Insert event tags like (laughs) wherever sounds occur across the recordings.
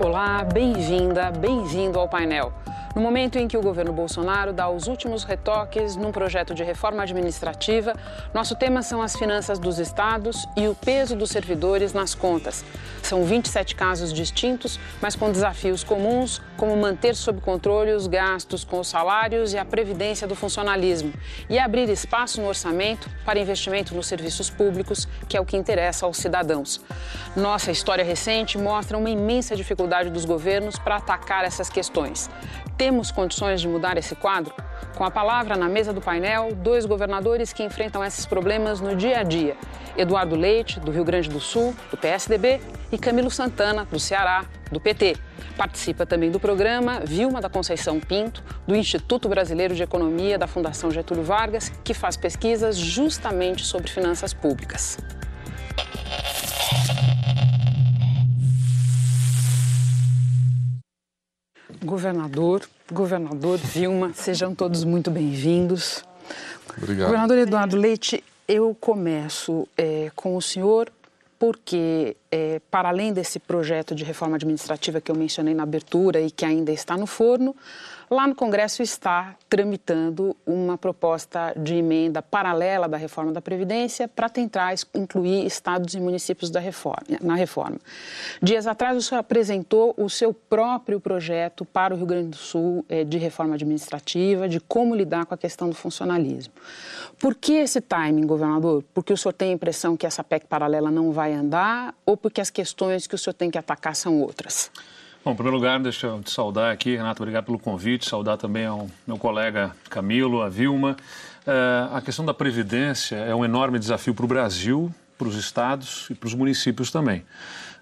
Olá, bem-vinda, bem-vindo ao painel. No momento em que o governo Bolsonaro dá os últimos retoques num projeto de reforma administrativa, nosso tema são as finanças dos estados e o peso dos servidores nas contas. São 27 casos distintos, mas com desafios comuns, como manter sob controle os gastos com os salários e a previdência do funcionalismo, e abrir espaço no orçamento para investimento nos serviços públicos, que é o que interessa aos cidadãos. Nossa história recente mostra uma imensa dificuldade dos governos para atacar essas questões. Temos condições de mudar esse quadro? Com a palavra na mesa do painel, dois governadores que enfrentam esses problemas no dia a dia: Eduardo Leite, do Rio Grande do Sul, do PSDB, e Camilo Santana, do Ceará, do PT. Participa também do programa Vilma da Conceição Pinto, do Instituto Brasileiro de Economia da Fundação Getúlio Vargas, que faz pesquisas justamente sobre finanças públicas. Governador, governador Vilma, sejam todos muito bem-vindos. Obrigado. Governador Eduardo Leite, eu começo é, com o senhor porque, é, para além desse projeto de reforma administrativa que eu mencionei na abertura e que ainda está no forno, Lá no Congresso está tramitando uma proposta de emenda paralela da reforma da Previdência para tentar incluir estados e municípios da reforma, na reforma. Dias atrás, o senhor apresentou o seu próprio projeto para o Rio Grande do Sul eh, de reforma administrativa, de como lidar com a questão do funcionalismo. Por que esse timing, governador? Porque o senhor tem a impressão que essa PEC paralela não vai andar ou porque as questões que o senhor tem que atacar são outras? Bom, em primeiro lugar, deixa eu te saudar aqui, Renato, obrigado pelo convite, saudar também ao meu colega Camilo, a Vilma. É, a questão da Previdência é um enorme desafio para o Brasil, para os estados e para os municípios também.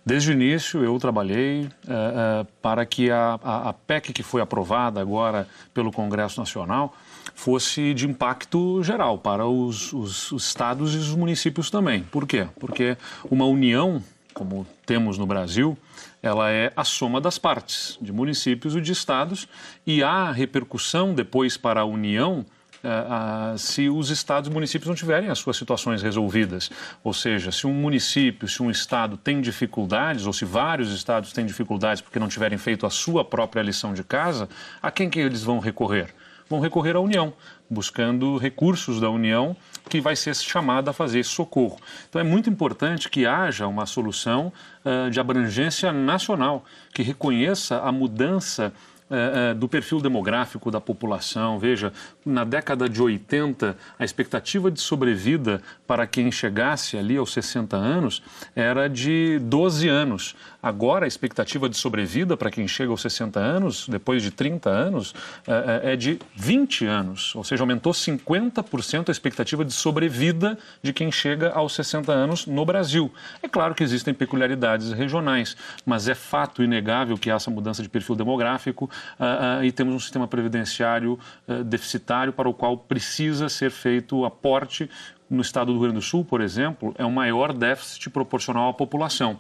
Desde o início, eu trabalhei é, é, para que a, a, a PEC que foi aprovada agora pelo Congresso Nacional fosse de impacto geral para os, os, os estados e os municípios também. Por quê? Porque uma união, como temos no Brasil, ela é a soma das partes, de municípios e de estados, e há repercussão depois para a União uh, se os estados e municípios não tiverem as suas situações resolvidas. Ou seja, se um município, se um estado tem dificuldades, ou se vários estados têm dificuldades porque não tiverem feito a sua própria lição de casa, a quem que eles vão recorrer? Vão recorrer à União, buscando recursos da União que vai ser chamada a fazer esse socorro. Então é muito importante que haja uma solução uh, de abrangência nacional, que reconheça a mudança é, é, do perfil demográfico da população. Veja, na década de 80, a expectativa de sobrevida para quem chegasse ali aos 60 anos era de 12 anos. Agora, a expectativa de sobrevida para quem chega aos 60 anos, depois de 30 anos, é, é de 20 anos. Ou seja, aumentou 50% a expectativa de sobrevida de quem chega aos 60 anos no Brasil. É claro que existem peculiaridades regionais, mas é fato inegável que essa mudança de perfil demográfico uh, uh, e temos um sistema previdenciário uh, deficitário para o qual precisa ser feito aporte. No estado do Rio Grande do Sul, por exemplo, é o maior déficit proporcional à população.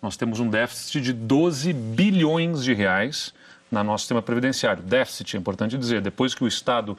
Nós temos um déficit de 12 bilhões de reais no nosso sistema previdenciário. Déficit, é importante dizer, depois que o Estado,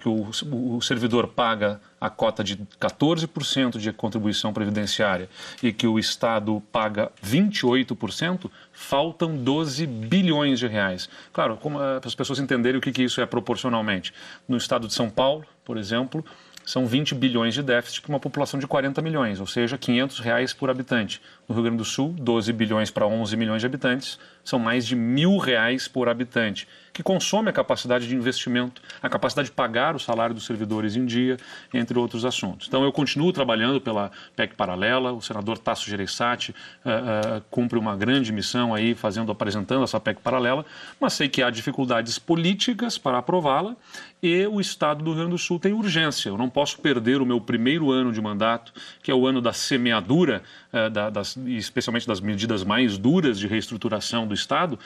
que o, servidor paga a cota de 14% de contribuição previdenciária e que o Estado paga 28%, faltam 12 bilhões de reais. Claro, eh, para as pessoas entenderem o que, que isso é proporcionalmente. No Estado de São Paulo, por exemplo, são 20 bilhões de déficit para uma população de 40 milhões, ou seja, 500 reais por habitante. No Rio Grande do Sul, 12 bilhões para 11 milhões de habitantes, são mais de mil reais por habitante que consome a capacidade de investimento, a capacidade de pagar o salário dos servidores em dia, entre outros assuntos. Então, eu continuo trabalhando pela PEC paralela, o senador Tasso Gereissati uh, uh, cumpre uma grande missão aí, fazendo, apresentando essa PEC paralela, mas sei que há dificuldades políticas para aprová-la e o Estado do Rio Grande do Sul tem urgência. Eu não posso perder o meu primeiro ano de mandato, que é o ano da semeadura, uh, da, das, especialmente das medidas mais duras de reestruturação do Estado,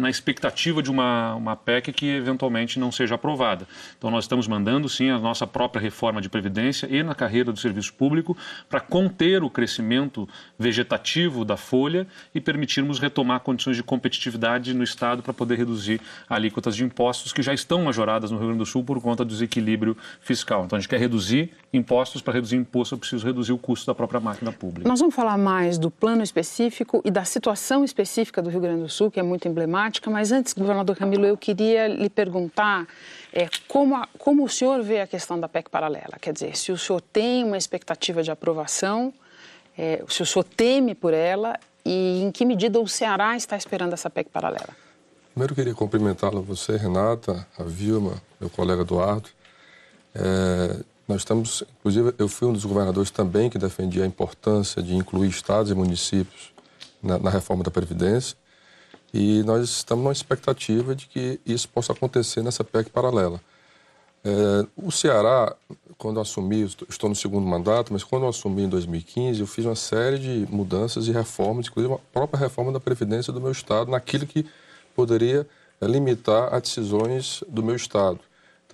na expectativa de uma uma PEC que eventualmente não seja aprovada. Então, nós estamos mandando, sim, a nossa própria reforma de Previdência e na carreira do serviço público para conter o crescimento vegetativo da folha e permitirmos retomar condições de competitividade no Estado para poder reduzir alíquotas de impostos que já estão majoradas no Rio Grande do Sul por conta do desequilíbrio fiscal. Então, a gente quer reduzir impostos. Para reduzir imposto, eu preciso reduzir o custo da própria máquina pública. Nós vamos falar mais do plano específico e da situação específica do Rio Grande do Sul, que é muito emblemática, mas antes, governador Camilo, eu queria lhe perguntar é, como, a, como o senhor vê a questão da PEC paralela? Quer dizer, se o senhor tem uma expectativa de aprovação, é, se o senhor teme por ela e em que medida o Ceará está esperando essa PEC paralela? Primeiro, eu queria cumprimentá-la, você, Renata, a Vilma, meu colega Eduardo. É, nós estamos, inclusive, eu fui um dos governadores também que defendia a importância de incluir estados e municípios na, na reforma da Previdência. E nós estamos numa expectativa de que isso possa acontecer nessa PEC paralela. É, o Ceará, quando assumi, estou no segundo mandato, mas quando assumi em 2015, eu fiz uma série de mudanças e reformas, inclusive a própria reforma da Previdência do meu Estado, naquilo que poderia limitar as decisões do meu Estado.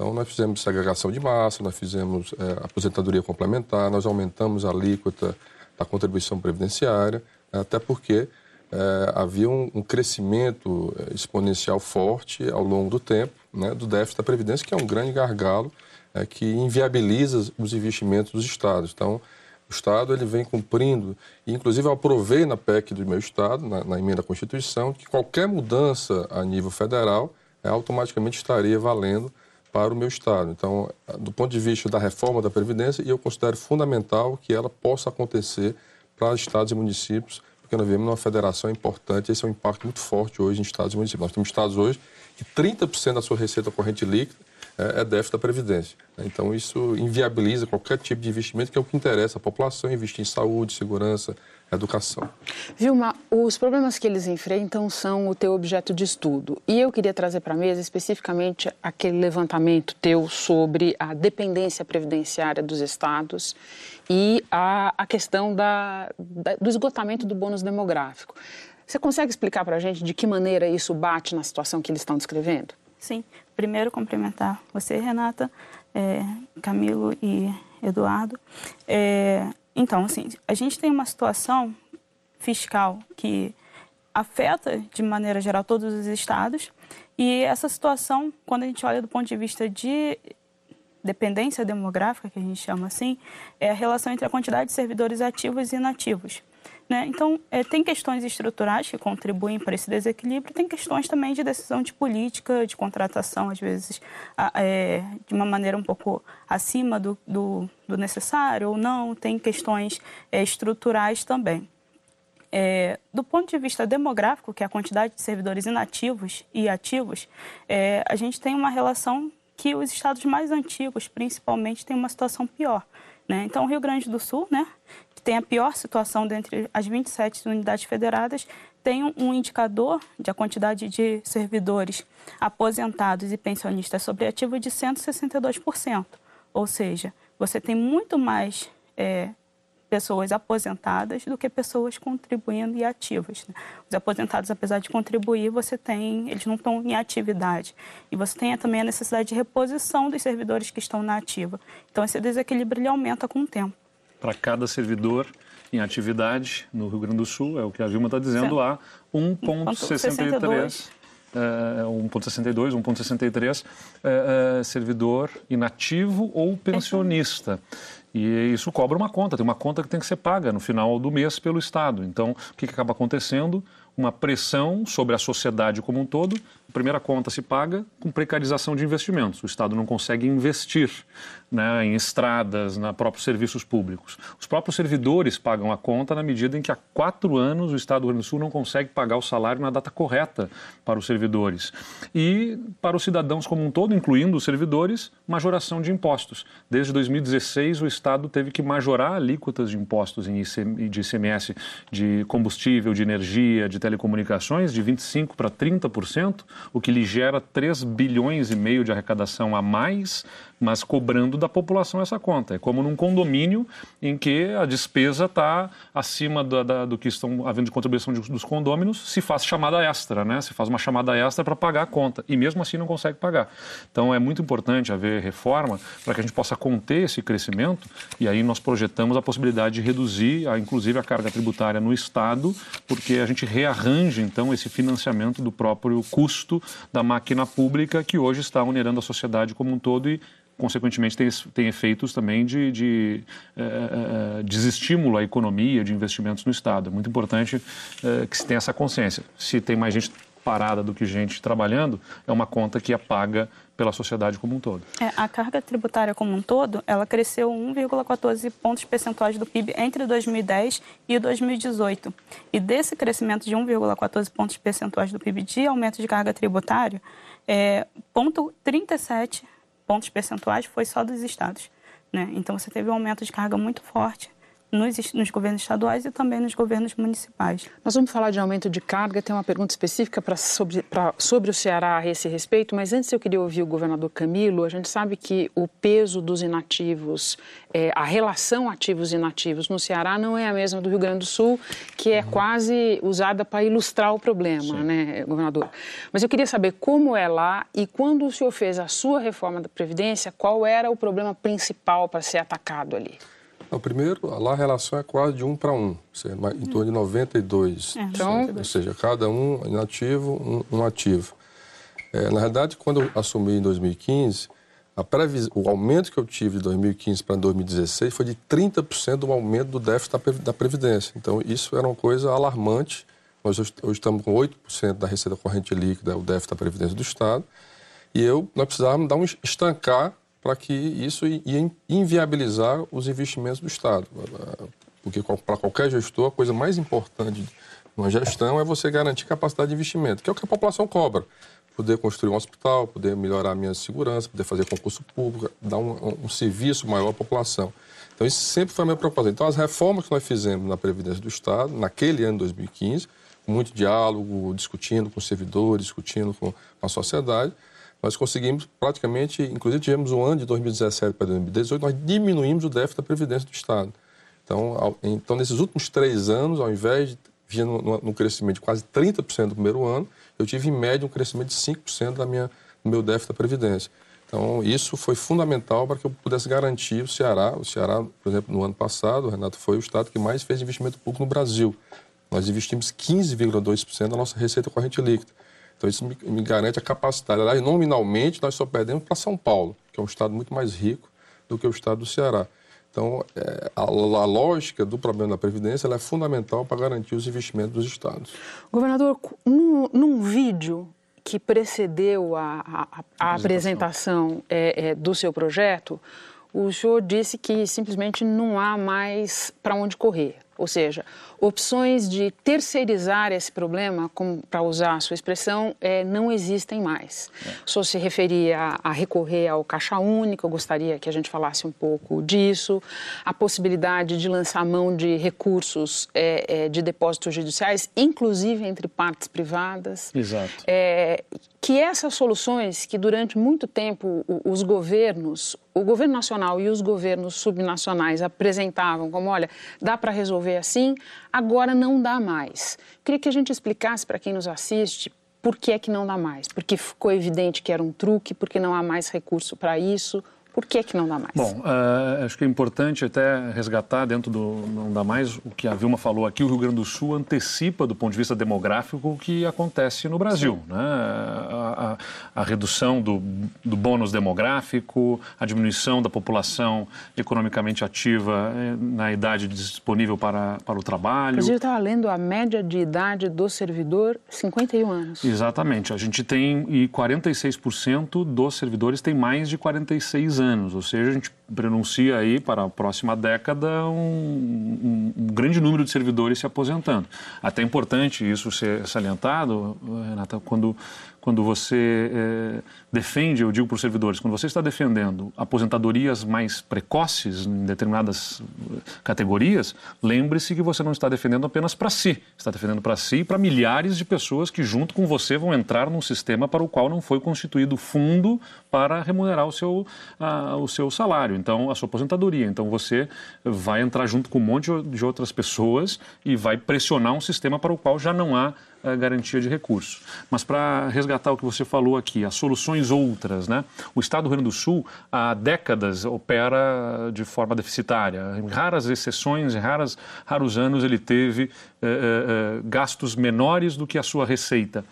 Então, nós fizemos segregação de massa, nós fizemos é, aposentadoria complementar, nós aumentamos a alíquota da contribuição previdenciária, até porque é, havia um, um, crescimento é, exponencial forte ao longo do tempo né, do déficit da Previdência, que é um grande gargalo é, que inviabiliza os investimentos dos estados. Então, o Estado ele vem cumprindo, e inclusive eu aprovei na PEC do meu Estado, na, na emenda à Constituição, que qualquer mudança a nível federal é, automaticamente estaria valendo para o meu Estado. Então, do ponto de vista da reforma da Previdência, eu considero fundamental que ela possa acontecer para estados e municípios porque nós vivemos numa federação importante, esse é um impacto muito forte hoje em estados e municípios. Nós temos estados hoje que 30% da sua receita corrente líquida é, é déficit da Previdência. Então, isso inviabiliza qualquer tipo de investimento, que é o que interessa a população, investir em saúde, segurança, educação. Vilma, os problemas que eles enfrentam são o teu objeto de estudo. E eu queria trazer para a mesa especificamente aquele levantamento teu sobre a dependência previdenciária dos estados e a, a questão da, da, do esgotamento do bônus demográfico. Você consegue explicar para a gente de que maneira isso bate na situação que eles estão descrevendo? Sim. Primeiro, cumprimentar você, Renata, é, Camilo e Eduardo. É, então, assim, a gente tem uma situação fiscal que afeta, de maneira geral, todos os estados. E essa situação, quando a gente olha do ponto de vista de dependência demográfica, que a gente chama assim, é a relação entre a quantidade de servidores ativos e inativos. Né? Então, é, tem questões estruturais que contribuem para esse desequilíbrio, tem questões também de decisão de política, de contratação, às vezes, é, de uma maneira um pouco acima do, do, do necessário ou não, tem questões é, estruturais também. É, do ponto de vista demográfico, que é a quantidade de servidores inativos e ativos, é, a gente tem uma relação que os estados mais antigos, principalmente, têm uma situação pior. Né? Então, o Rio Grande do Sul, né, que tem a pior situação dentre as 27 unidades federadas, tem um indicador de a quantidade de servidores aposentados e pensionistas sobre ativo de 162%. Ou seja, você tem muito mais é, pessoas aposentadas do que pessoas contribuindo e ativas. Né? Os aposentados, apesar de contribuir, você tem, eles não estão em atividade. E você tem também a necessidade de reposição dos servidores que estão na ativa. Então, esse desequilíbrio aumenta com o tempo. Para cada servidor em atividade no Rio Grande do Sul, é o que a Vilma está dizendo, há 1,63 1,62, 1,63 uh, servidor inativo ou pensionista. E isso cobra uma conta, tem uma conta que tem que ser paga no final do mês pelo Estado. Então, o que, que acaba acontecendo? Uma pressão sobre a sociedade como um todo a primeira conta se paga com precarização de investimentos. O Estado não consegue investir né, em estradas, na próprios serviços públicos. Os próprios servidores pagam a conta na medida em que há quatro anos o Estado do Rio Grande do Sul não consegue pagar o salário na data correta para os servidores. E para os cidadãos como um todo, incluindo os servidores, majoração de impostos. Desde 2016, o Estado teve que majorar alíquotas de impostos em de ICMS de combustível, de energia, de telecomunicações, de 25% para 30%, o que lhe gera 3 bilhões e meio de arrecadação a mais mas cobrando da população essa conta. É como num condomínio em que a despesa está acima da, da, do que estão havendo de contribuição de, dos condôminos, se faz chamada extra, né? Se faz uma chamada extra para pagar a conta e mesmo assim não consegue pagar. Então é muito importante haver reforma para que a gente possa conter esse crescimento e aí nós projetamos a possibilidade de reduzir, a, inclusive, a carga tributária no Estado, porque a gente rearranja então esse financiamento do próprio custo da máquina pública que hoje está onerando a sociedade como um todo e consequentemente, tem, tem efeitos também de, de uh, desestímulo à economia, de investimentos no Estado. É muito importante que se tenha essa consciência. Se tem mais gente parada do que gente trabalhando, é uma conta que é paga pela sociedade como um todo. É, a carga tributária como um todo, ela cresceu 1,14 pontos percentuais do PIB entre 2010 e 2018. E desse crescimento de 1,14 pontos percentuais do PIB de aumento de carga tributária, é, ponto 37 pontos percentuais foi só dos estados. Né? Então você teve um aumento de carga muito forte nos, nos, governos estaduais e também nos governos municipais. Nós vamos falar de aumento de carga, tem uma pergunta específica pra, sobre, pra, sobre o Ceará a esse respeito, mas antes eu queria ouvir o governador Camilo. A gente sabe que o peso dos inativos, é, a relação ativos e inativos no Ceará não é a mesma do Rio Grande do Sul, que é uhum. quase usada para ilustrar o problema, Sim. né, governador? Mas eu queria saber como é lá e quando o senhor fez a sua reforma da Previdência, qual era o problema principal para ser atacado ali? Não, primeiro, lá a relação é quase de um para um, em torno de 92. É, então, ou seja, cada um inativo, um, um ativo. É, na verdade, quando eu assumi em 2015, previs... o aumento que eu tive de 2015 para 2016 foi de 30% do aumento do déficit da Previdência. Então, isso era uma coisa alarmante. Nós hoje estamos com 8% da receita corrente líquida, o déficit da Previdência do Estado. E eu, nós precisávamos dar um estancar para que isso ia inviabilizar os investimentos do Estado. Porque para qualquer gestor, a coisa mais importante de uma gestão é você garantir capacidade de investimento, que é o que a população cobra. Poder construir um hospital, poder melhorar a minha segurança, poder fazer concurso público, dar um, um serviço maior à população. Então, isso sempre foi a minha preocupação. Então, as reformas que nós fizemos na Previdência do Estado, naquele ano 2015, com muito diálogo, discutindo com servidores, discutindo com a sociedade, nós conseguimos praticamente, inclusive tivemos um ano de 2017 para 2018, nós diminuímos o déficit da Previdência do Estado. Então, ao, então nesses últimos três anos, ao invés de vir no, crescimento de quase 30% no primeiro ano, eu tive em média um crescimento de 5% da minha, do meu déficit da Previdência. Então, isso foi fundamental para que eu pudesse garantir o Ceará. O Ceará, por exemplo, no ano passado, Renato, foi o estado que mais fez investimento público no Brasil. Nós investimos 15,2% da nossa receita corrente líquida. Então, isso me, me garante a capacidade. Aliás, nominalmente, nós só perdemos para São Paulo, que é um estado muito mais rico do que o estado do Ceará. Então, é, a, a, lógica do problema da Previdência é fundamental para garantir os investimentos dos estados. Governador, num, num vídeo que precedeu a, a, a apresentação é, é, do seu projeto, o senhor disse que simplesmente não há mais para onde correr. Ou seja, opções de terceirizar esse problema, para usar a sua expressão, é, não existem mais. É. O senhor se referia a, a, recorrer ao caixa único, eu gostaria que a gente falasse um pouco disso, a possibilidade de lançar mão de recursos é, é, de depósitos judiciais, inclusive entre partes privadas. Exato. É, que essas soluções que durante muito tempo os governos, o governo nacional e os governos subnacionais apresentavam como, olha, dá para resolver assim, agora não dá mais. Queria que a gente explicasse para quem nos assiste por que é que não dá mais, porque ficou evidente que era um truque, porque não há mais recurso para isso, por que, que não dá mais? Bom, uh, acho que é importante até resgatar dentro do não dá mais o que a Vilma falou aqui. O Rio Grande do Sul antecipa, do ponto de vista demográfico, o que acontece no Brasil. Né? A, a, a, redução do, do bônus demográfico, a diminuição da população economicamente ativa eh, na idade disponível para, para o trabalho. Inclusive, eu estava lendo a média de idade do servidor, 51 anos. Exatamente. A gente tem, e 46% dos servidores têm mais de 46 anos anos, ou seja, a gente pronuncia aí para a próxima década um, um, um, grande número de servidores se aposentando. Até é importante isso ser salientado, Renata, quando quando você é, defende, eu digo para os servidores, quando você está defendendo aposentadorias mais precoces em determinadas eh, categorias, lembre-se que você não está defendendo apenas para si, está defendendo para si e para milhares de pessoas que junto com você vão entrar num sistema para o qual não foi constituído fundo para remunerar o seu, a, o seu salário, então a sua aposentadoria. Então você vai entrar junto com um monte de outras pessoas e vai pressionar um sistema para o qual já não há a garantia de recursos. Mas para resgatar o que você falou aqui, as soluções outras, né? O Estado do Rio Grande do Sul há décadas opera de forma deficitária. Em raras exceções, em raras, raros anos ele teve eh, eh, eh gastos menores do que a sua receita.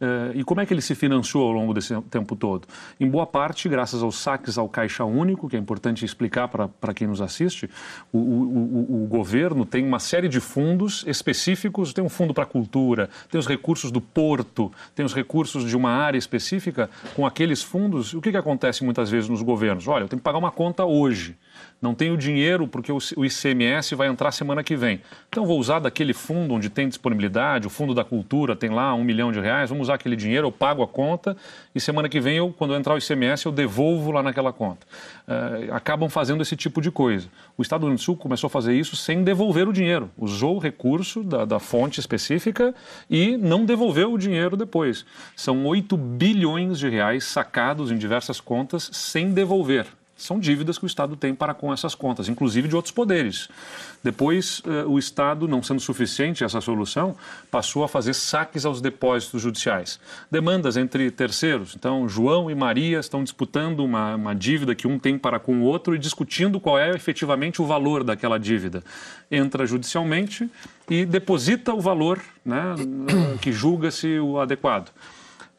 Uh, e como é que ele se financiou ao longo desse tempo todo? Em boa parte, graças aos saques ao Caixa Único, que é importante explicar para quem nos assiste, o, o, o, governo tem uma série de fundos específicos, tem um fundo para cultura, tem os recursos do porto, tem os recursos de uma área específica. Com aqueles fundos, o que, que acontece muitas vezes nos governos? Olha, eu tenho que pagar uma conta hoje não tenho dinheiro porque o ICMS vai entrar semana que vem. Então vou usar daquele fundo onde tem disponibilidade, o fundo da cultura tem lá um milhão de reais, vamos usar aquele dinheiro, eu pago a conta e semana que vem, eu, quando entrar o ICMS, eu devolvo lá naquela conta. Uh, acabam fazendo esse tipo de coisa. O Estado do Rio Grande do Sul começou a fazer isso sem devolver o dinheiro. Usou o recurso da, da fonte específica e não devolveu o dinheiro depois. São 8 bilhões de reais sacados em diversas contas sem devolver são dívidas que o Estado tem para com essas contas, inclusive de outros poderes. Depois, eh, o Estado, não sendo suficiente essa solução, passou a fazer saques aos depósitos judiciais. Demandas entre terceiros. Então, João e Maria estão disputando uma, uma dívida que um tem para com o outro e discutindo qual é efetivamente o valor daquela dívida. Entra judicialmente e deposita o valor né, que julga-se o adequado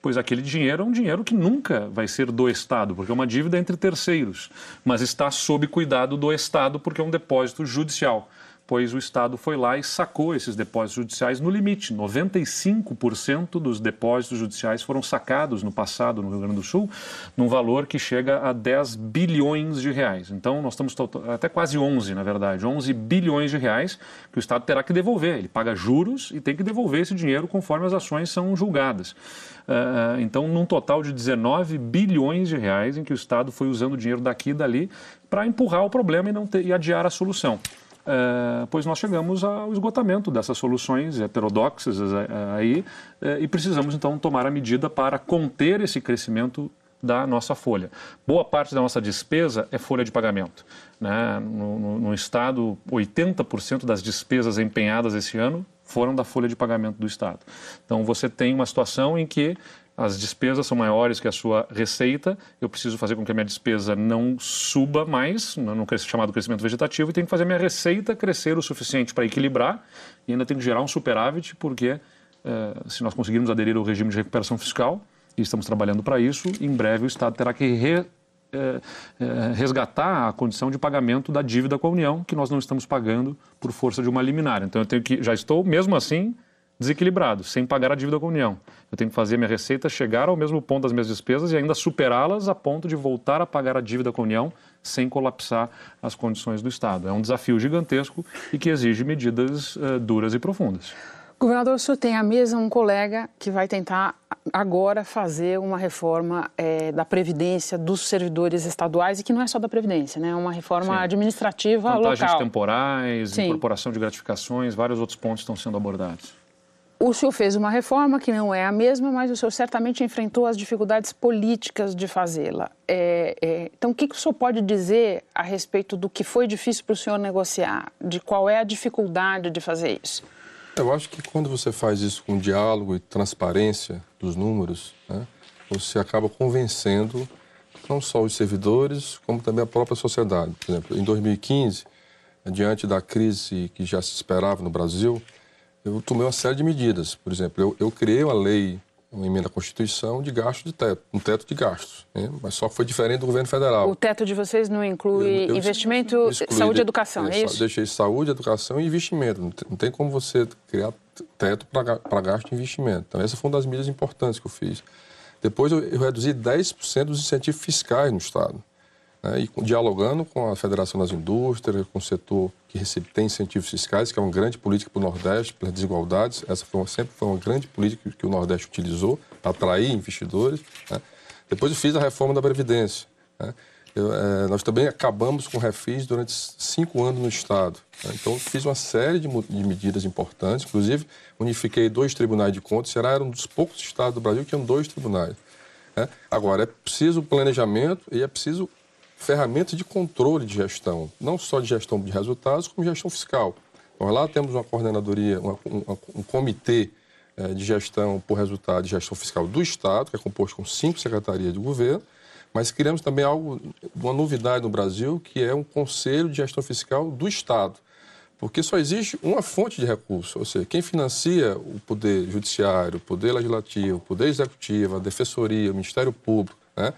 pois aquele dinheiro é um dinheiro que nunca vai ser do Estado, porque é uma dívida entre terceiros, mas está sob cuidado do Estado porque é um depósito judicial pois o Estado foi lá e sacou esses depósitos judiciais no limite. 95% dos depósitos judiciais foram sacados no passado no Rio Grande do Sul, num valor que chega a 10 bilhões de reais. Então, nós estamos até quase 11, na verdade, 11 bilhões de reais que o Estado terá que devolver. Ele paga juros e tem que devolver esse dinheiro conforme as ações são julgadas. Uh, então, num total de 19 bilhões de reais em que o Estado foi usando o dinheiro daqui e dali para empurrar o problema e, não ter, e adiar a solução. Uh, pois nós chegamos ao esgotamento dessas soluções heterodoxas uh, aí uh, e precisamos então tomar a medida para conter esse crescimento da nossa folha. Boa parte da nossa despesa é folha de pagamento. Né? No, no, no Estado, 80% das despesas empenhadas esse ano foram da folha de pagamento do Estado. Então você tem uma situação em que as despesas são maiores que a sua receita, eu preciso fazer com que a minha despesa não suba mais, no chamado crescimento vegetativo, e tenho que fazer a minha receita crescer o suficiente para equilibrar, e ainda tenho que gerar um superávit, porque eh, se nós conseguirmos aderir ao regime de recuperação fiscal, e estamos trabalhando para isso, em breve o Estado terá que re, eh, eh, resgatar a condição de pagamento da dívida com a União, que nós não estamos pagando por força de uma liminar. Então eu tenho que, já estou, mesmo assim, desequilibrado, sem pagar a dívida com a União. Eu tenho que fazer minha receita chegar ao mesmo ponto das minhas despesas e ainda superá-las a ponto de voltar a pagar a dívida com a União sem colapsar as condições do Estado. É um desafio gigantesco e que exige medidas uh, duras e profundas. Governador, o senhor tem à mesa um colega que vai tentar agora fazer uma reforma é, da Previdência dos servidores estaduais e que não é só da Previdência, né? É uma reforma Sim. administrativa Vantagens local. temporais, Sim. incorporação de gratificações, vários outros pontos estão sendo abordados. O senhor fez uma reforma que não é a mesma, mas o senhor certamente enfrentou as dificuldades políticas de fazê-la. É, é, então, o que, que o senhor pode dizer a respeito do que foi difícil para o senhor negociar? De qual é a dificuldade de fazer isso? Eu acho que quando você faz isso com diálogo e transparência dos números, né, você acaba convencendo não só os servidores, como também a própria sociedade. Por exemplo, em 2015, diante da crise que já se esperava no Brasil, eu tomei uma série de medidas. Por exemplo, eu, eu criei uma lei, uma emenda à Constituição de gasto de teto, um teto de gastos, né? mas só que foi diferente do governo federal. O teto de vocês não inclui eu, eu investimento, saúde e educação, é isso? Deixei saúde, educação e investimento. Não tem, não tem como você criar teto para gasto e investimento. Então, essa foi uma das medidas importantes que eu fiz. Depois, eu, eu reduzi 10% dos incentivos fiscais no Estado né, e dialogando com a Federação das Indústrias, com o setor que recebe, tem incentivos fiscais, que é uma grande política para o Nordeste, pelas desigualdades. Essa foi uma, sempre foi uma grande política que o Nordeste utilizou para atrair investidores. Né. Depois eu fiz a reforma da Previdência. Né. Eu, é, nós também acabamos com refis durante cinco anos no Estado. Né. Então, fiz uma série de, de, medidas importantes, inclusive unifiquei dois tribunais de contas. Será era um dos poucos estados do Brasil que tinham dois tribunais. Né. Agora, é preciso planejamento e é preciso ferramentas de controle de gestão, não só de gestão de resultados, como gestão fiscal. Nós lá temos uma coordenadoria, uma, um, um, comitê eh, de gestão por resultado de gestão fiscal do Estado, que é composto com cinco secretarias de governo, mas criamos também algo, uma novidade no Brasil, que é um conselho de gestão fiscal do Estado, Porque só existe uma fonte de recurso, ou seja, quem financia o poder judiciário, o poder legislativo, o poder executivo, a defensoria, o Ministério Público, né,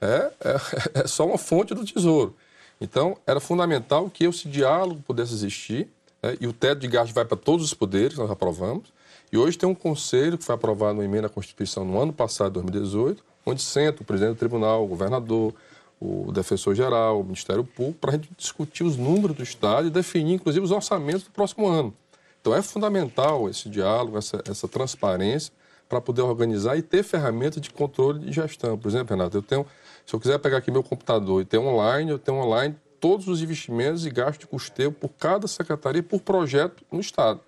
é, é, (laughs) é só uma fonte do tesouro. Então, era fundamental que esse diálogo pudesse existir, né, e o teto de gasto vai para todos os poderes, nós aprovamos, e hoje tem um conselho que foi aprovado uma emenda à Constituição no ano passado, 2018, onde senta o presidente do tribunal, o governador, o defensor-geral, o Ministério Público, para a gente discutir os números do Estado e definir, inclusive, os orçamentos do próximo ano. Então, é fundamental esse diálogo, essa, essa transparência, para poder organizar e ter ferramentas de controle de gestão. Por exemplo, Renato, eu tenho, se eu quiser pegar aqui meu computador e ter online, eu tenho online todos os investimentos e gastos de custeio por cada secretaria, por projeto no Estado.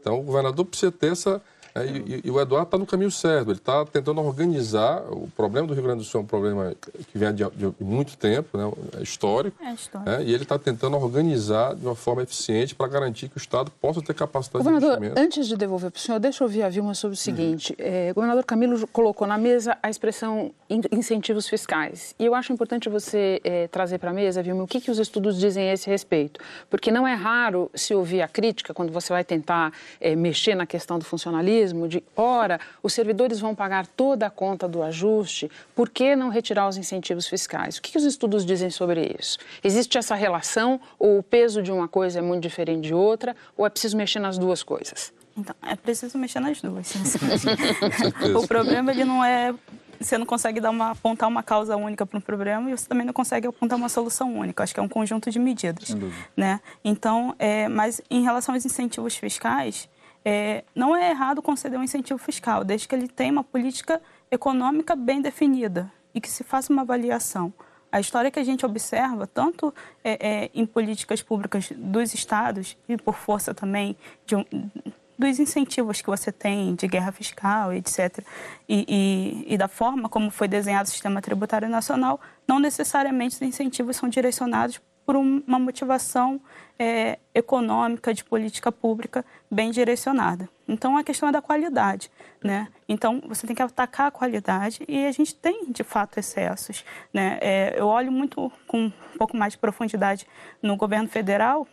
Então, o governador precisa ter essa, é, e, e, o Eduardo está no caminho certo, ele está tentando organizar. O problema do Rio Grande do Sul é um problema que vem de, de muito tempo, né, é histórico. É histórico. É, e ele está tentando organizar de uma forma eficiente para garantir que o Estado possa ter capacidade governador, de investimento. Antes de devolver para o senhor, deixa eu ouvir a Vilma sobre o seguinte: uhum. é, o governador Camilo colocou na mesa a expressão incentivos fiscais. E eu acho importante você é, trazer para a mesa, Vilma, o que, que os estudos dizem a esse respeito. Porque não é raro se ouvir a crítica quando você vai tentar é, mexer na questão do funcionalismo de, ora, os servidores vão pagar toda a conta do ajuste, por que não retirar os incentivos fiscais? O que, que os estudos dizem sobre isso? Existe essa relação ou o peso de uma coisa é muito diferente de outra ou é preciso mexer nas duas coisas? Então, é preciso mexer nas duas. (laughs) o problema ele não é você não consegue dar uma, apontar uma causa única para um problema e você também não consegue apontar uma solução única. Acho que é um conjunto de medidas, né? Então, é, mas em relação aos incentivos fiscais, é, não é errado conceder um incentivo fiscal, desde que ele tenha uma política econômica bem definida e que se faça uma avaliação. A história que a gente observa, tanto é, é, em políticas públicas dos estados e por força também um, dos incentivos que você tem de guerra fiscal, etc., e, e, e, da forma como foi desenhado o sistema tributário nacional, não necessariamente os incentivos são direcionados por uma motivação é, econômica, de política pública bem direcionada. Então, a questão é da qualidade. Né? Então, você tem que atacar a qualidade e a gente tem, de fato, excessos. Né? É, eu olho muito com um pouco mais de profundidade no governo federal,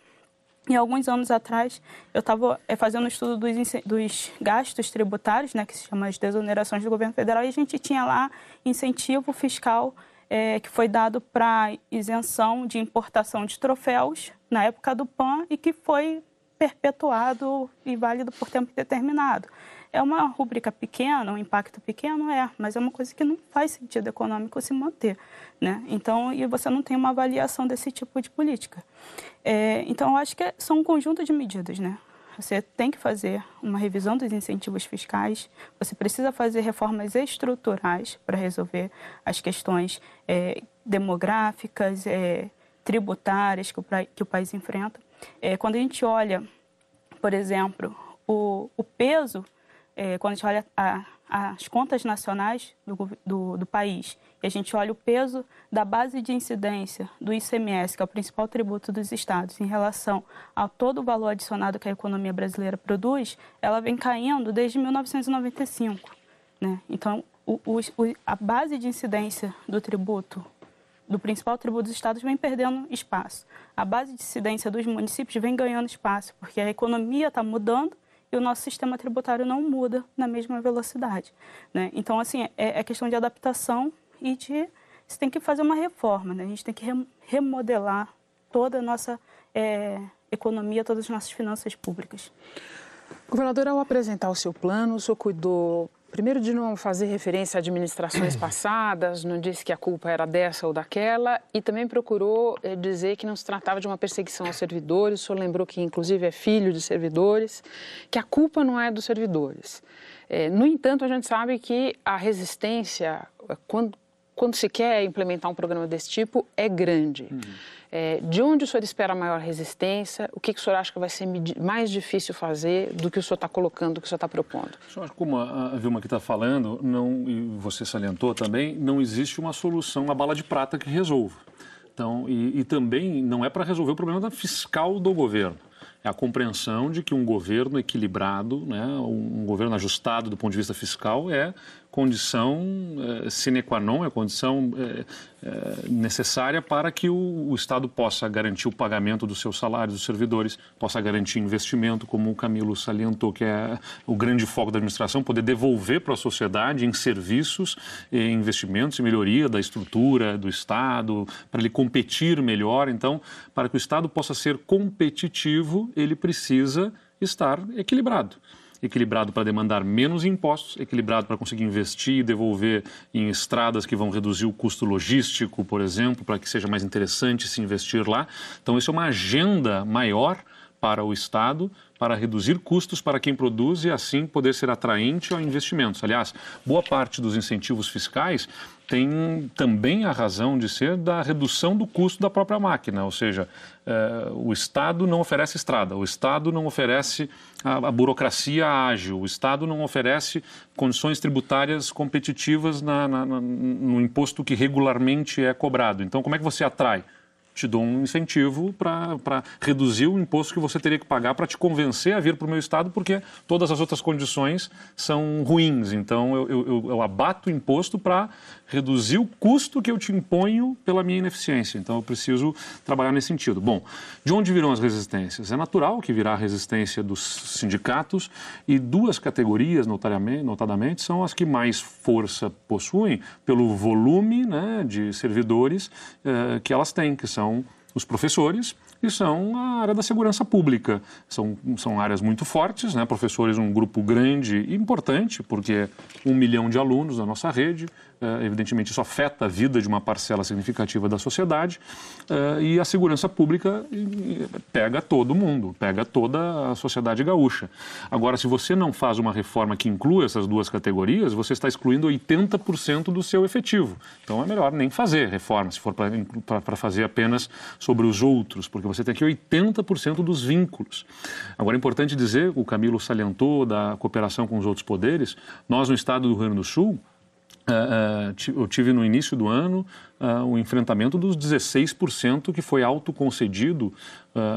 e alguns anos atrás, eu estava é, fazendo um estudo dos, dos, gastos tributários, né, que se chama as desonerações do governo federal, e a gente tinha lá incentivo fiscal é, que foi dado para isenção de importação de troféus na época do PAN e que foi perpetuado e válido por tempo determinado. É uma rubrica pequena, um impacto pequeno, é, mas é uma coisa que não faz sentido econômico se manter. Né? Então, e você não tem uma avaliação desse tipo de política. É, então, eu acho que são um conjunto de medidas. Né? Você tem que fazer uma revisão dos incentivos fiscais, você precisa fazer reformas estruturais para resolver as questões é, demográficas, é, tributárias que o, que o, país enfrenta. É, quando a gente olha, por exemplo, o, o peso, é, quando a gente olha a, as contas nacionais do, do, do país e a gente olha o peso da base de incidência do ICMS, que é o principal tributo dos estados, em relação ao todo o valor adicionado que a economia brasileira produz, ela vem caindo desde 1995. Né? Então, o, o, a base de incidência do tributo, do principal tributo dos estados, vem perdendo espaço. A base de incidência dos municípios vem ganhando espaço, porque a economia está mudando e o nosso sistema tributário não muda na mesma velocidade. Né? Então, assim, é, é questão de adaptação e de você tem que fazer uma reforma, né? A gente tem que remodelar toda a nossa é, economia, todas as nossas finanças públicas. Governador, ao apresentar o seu plano, o senhor cuidou primeiro de não fazer referência a administrações (clears throat) passadas, não disse que a culpa era dessa ou daquela, e também procurou eh, dizer que não se tratava de uma perseguição aos servidores. O senhor lembrou que, inclusive, é filho de servidores, que a culpa não é dos servidores. É, no entanto, a gente sabe que a resistência, quando quando se quer implementar um programa desse tipo, é grande. Uhum. É, de onde o senhor espera maior resistência? O que, que o senhor acha que vai ser mais difícil fazer do que o senhor está colocando, do que o senhor está propondo? Eu acho que como a Vilma aqui está falando, não, e você salientou também, não existe uma solução, uma bala de prata que resolva. Então, e, e também não é para resolver o problema fiscal do governo é a compreensão de que um governo equilibrado, né, um governo ajustado do ponto de vista fiscal, é condição eh, sine qua non, é condição eh, eh, necessária para que o, o, Estado possa garantir o pagamento dos seus salários dos servidores, possa garantir investimento, como o Camilo salientou, que é o grande foco da administração, poder devolver para a sociedade em serviços, em investimentos e melhoria da estrutura do Estado, para ele competir melhor. Então, para que o Estado possa ser competitivo, ele precisa estar equilibrado equilibrado para demandar menos impostos, equilibrado para conseguir investir e devolver em estradas que vão reduzir o custo logístico, por exemplo, para que seja mais interessante se investir lá. Então, isso é uma agenda maior para o Estado para reduzir custos para quem produz e assim poder ser atraente a investimentos. Aliás, boa parte dos incentivos fiscais tem também a razão de ser da redução do custo da própria máquina, ou seja, eh, o Estado não oferece estrada, o Estado não oferece a, burocracia ágil, o Estado não oferece condições tributárias competitivas na, na, no imposto que regularmente é cobrado. Então, como é que você atrai? Te dou um incentivo para reduzir o imposto que você teria que pagar para te convencer a vir para o meu estado, porque todas as outras condições são ruins. Então, eu, eu, eu abato o imposto para reduzir o custo que eu te imponho pela minha ineficiência. Então, eu preciso trabalhar nesse sentido. Bom, de onde virão as resistências? É natural que virá a resistência dos sindicatos e duas categorias, notadamente, são as que mais força possuem pelo volume né, de servidores eh, que elas têm, que são os professores e são a área da segurança pública. São, são áreas muito fortes, né? professores, um grupo grande e importante, porque um milhão de alunos da nossa rede, evidentemente, isso afeta a vida de uma parcela significativa da sociedade. Uh, e a segurança pública pega todo mundo, pega toda a sociedade gaúcha. Agora, se você não faz uma reforma que inclua essas duas categorias, você está excluindo 80% do seu efetivo. Então, é melhor nem fazer reforma, se for para fazer apenas sobre os outros, porque você tem aqui 80% dos vínculos. Agora, é importante dizer, o Camilo salientou da cooperação com os outros poderes, nós no estado do Rio Grande do Sul, eu tive no início do ano uh, o enfrentamento dos 16% que foi autoconcedido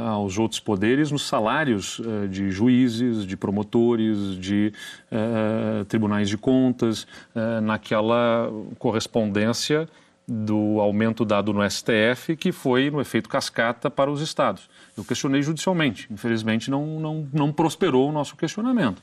aos outros poderes nos salários de juízes, de promotores, de tribunais de contas, naquela correspondência do aumento dado no STF, que foi no efeito cascata para os estados. Eu questionei judicialmente. Infelizmente, não, não, não prosperou o nosso questionamento.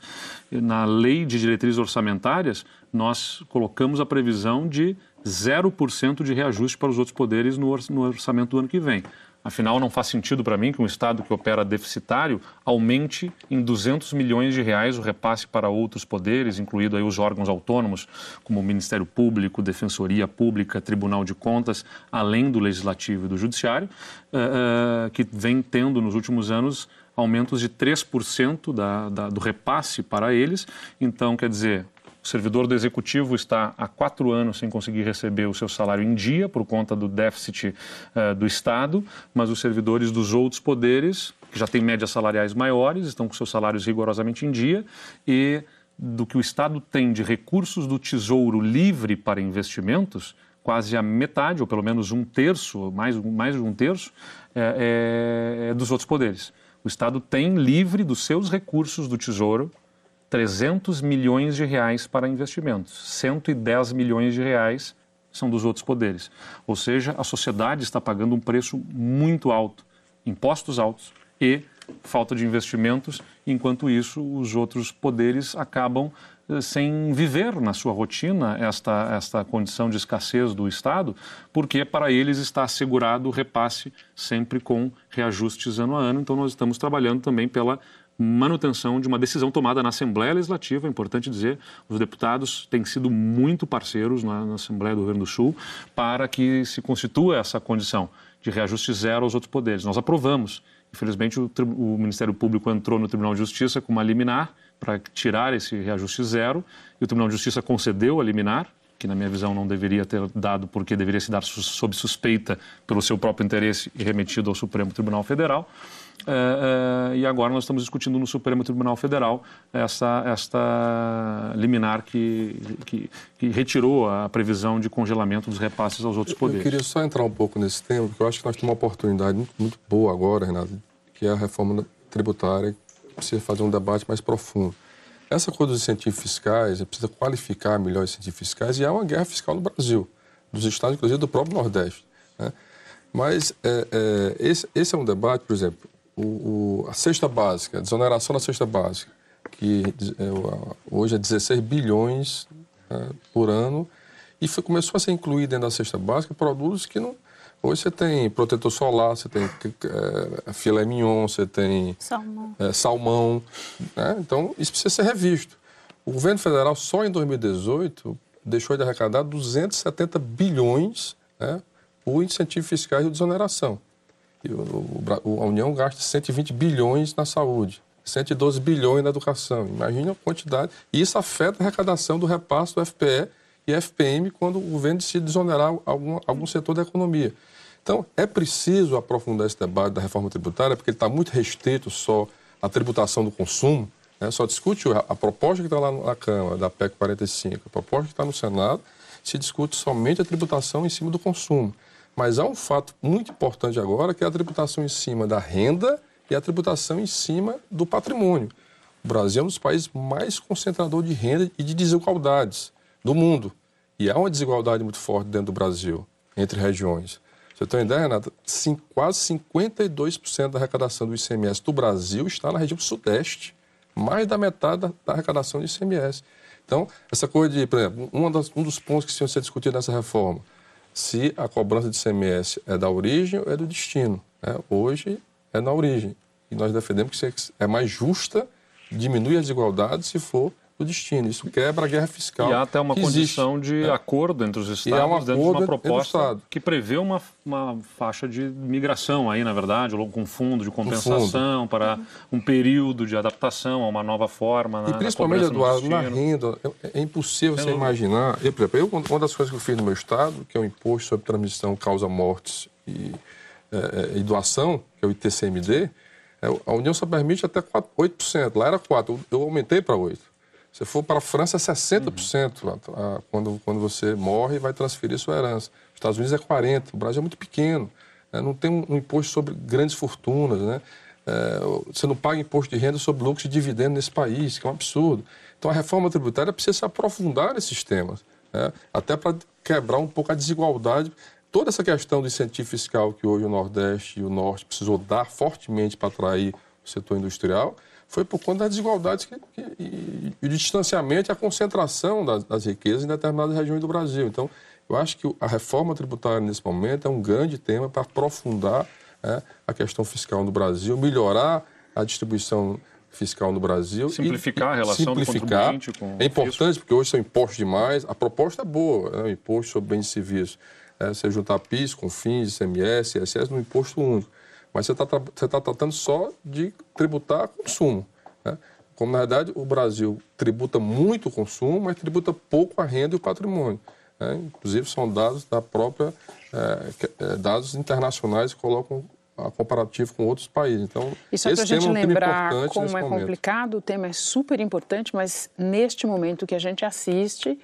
Na lei de diretrizes orçamentárias, nós colocamos a previsão de 0% de reajuste para os outros poderes no orçamento do ano que vem. Afinal, não faz sentido para mim que um Estado que opera deficitário aumente em 200 milhões de reais o repasse para outros poderes, incluído aí os órgãos autônomos, como o Ministério Público, Defensoria Pública, Tribunal de Contas, além do Legislativo e do Judiciário, uh, uh, que vem tendo nos últimos anos aumentos de 3% da, da, do repasse para eles. Então, quer dizer, o servidor do executivo está há quatro anos sem conseguir receber o seu salário em dia por conta do déficit uh, do Estado, mas os servidores dos outros poderes, que já têm médias salariais maiores, estão com seus salários rigorosamente em dia e do que o Estado tem de recursos do Tesouro livre para investimentos, quase a metade, ou pelo menos um terço, mais, mais de um terço, é, é, é dos outros poderes. O Estado tem livre dos seus recursos do Tesouro 300 milhões de reais para investimentos, 110 milhões de reais são dos outros poderes. Ou seja, a sociedade está pagando um preço muito alto, impostos altos e falta de investimentos, enquanto isso os outros poderes acabam eh, sem viver na sua rotina esta, esta condição de escassez do Estado, porque para eles está assegurado o repasse sempre com reajustes ano a ano. Então, nós estamos trabalhando também pela manutenção de uma decisão tomada na Assembleia Legislativa. É importante dizer, os deputados têm sido muito parceiros na, na Assembleia do Rio Grande do Sul para que se constitua essa condição de reajuste zero aos outros poderes. Nós aprovamos. Infelizmente, o, o Ministério Público entrou no Tribunal de Justiça com uma liminar para tirar esse reajuste zero e o Tribunal de Justiça concedeu a liminar que na minha visão não deveria ter dado porque deveria se dar sob suspeita pelo seu próprio interesse e remetido ao Supremo Tribunal Federal. Uh, uh, e agora nós estamos discutindo no Supremo Tribunal Federal essa, esta liminar que, que, que, retirou a previsão de congelamento dos repasses aos outros poderes. Eu queria só entrar um pouco nesse tema, porque eu acho que nós temos uma oportunidade muito, muito boa agora, Renato, que é a reforma tributária, que precisa fazer um debate mais profundo. essa coisa dos incentivos fiscais, precisa qualificar melhor os incentivos fiscais e há uma guerra fiscal no Brasil, dos estados, inclusive do próprio Nordeste. Né? Mas é, é, esse, esse, é um debate, por exemplo, o, o, a cesta básica, a desoneração da cesta básica, que é, hoje é 16 bilhões é, por ano, e foi, começou a ser incluído dentro da cesta básica produtos que não. Hoje você tem protetor solar, você tem é, filé mignon, você tem salmão. É, salmão né? Então, isso precisa ser revisto. O governo federal, só em 2018, deixou de arrecadar 270 bilhões né, por incentivos fiscais de desoneração. A União gasta 120 bilhões na saúde, 112 bilhões na educação. Imagina a quantidade. E isso afeta a arrecadação do repasse do FPE e FPM quando o governo decide desonerar algum, algum setor da economia. Então, é preciso aprofundar esse debate da reforma tributária, porque ele está muito restrito só à tributação do consumo. Né? Só discute a proposta que está lá na Câmara, da PEC 45, a proposta que está no Senado, se discute somente a tributação em cima do consumo. Mas há um fato muito importante agora, que é a tributação em cima da renda e a tributação em cima do patrimônio. O Brasil é um dos países mais concentrador de renda e de desigualdades do mundo. E há uma desigualdade muito forte dentro do Brasil, entre regiões. Você tem uma ideia, Renata? Sim, quase 52% da arrecadação do ICMS do Brasil está na região sudeste. Mais da metade da, da arrecadação do ICMS. Então, essa coisa de, por exemplo, um, dos pontos que tinham ser discutido nessa reforma, se a cobrança de ICMS é da origem ou é do destino. Né? Hoje é na origem. E nós defendemos que é mais justa, diminui as desigualdades se for do destino. Isso quebra a guerra fiscal. E há até uma condição existe, de né? acordo entre os Estados um dentro de uma proposta que prevê uma, uma faixa de migração aí, na verdade, com fundo de compensação fundo. para um período de adaptação a uma nova forma. E na, principalmente, na Eduardo, na renda, é, é impossível você imaginar. Eu, exemplo, eu, uma das coisas que eu fiz no meu estado, que é o imposto sobre transmissão causa mortes e, é, é e doação, que é o ITCMD, é, a União só permite até 4, 8%. Lá era 4%, eu aumentei para 8%. Se for para a França, é 60% uhum. quando, quando você morre e vai transferir sua herança. Os Estados Unidos é 40%, o Brasil é muito pequeno. Né? Não tem um, um, imposto sobre grandes fortunas. Né? É, você não paga imposto de renda sobre lucros e dividendos nesse país, que é um absurdo. Então a reforma tributária precisa se aprofundar nesses temas, né? até para quebrar um pouco a desigualdade. Toda essa questão do incentivo fiscal que hoje o Nordeste e o Norte precisou dar fortemente para atrair o setor industrial, foi por conta das desigualdades que, que, e, e, o distanciamento e a concentração das, das, riquezas em determinadas regiões do Brasil. Então, eu acho que a reforma tributária nesse momento é um grande tema para aprofundar é, a questão fiscal no Brasil, melhorar a distribuição fiscal no Brasil. Simplificar e, a relação simplificar. do com É importante, fisco. porque hoje são impostos demais. A proposta é boa, é, o imposto sobre bens e serviços. É, você juntar PIS, CONFINS, ICMS, ISS no imposto único mas você está você tá tratando só de tributar consumo. Né? Como, na verdade, o Brasil tributa muito o consumo, mas tributa pouco a renda e o patrimônio. Né? Inclusive, são dados da própria... É, dados internacionais que colocam a comparativo com outros países. Então, Isso é para a gente é lembrar como é momento. complicado, o tema é super importante, mas neste momento que a gente assiste,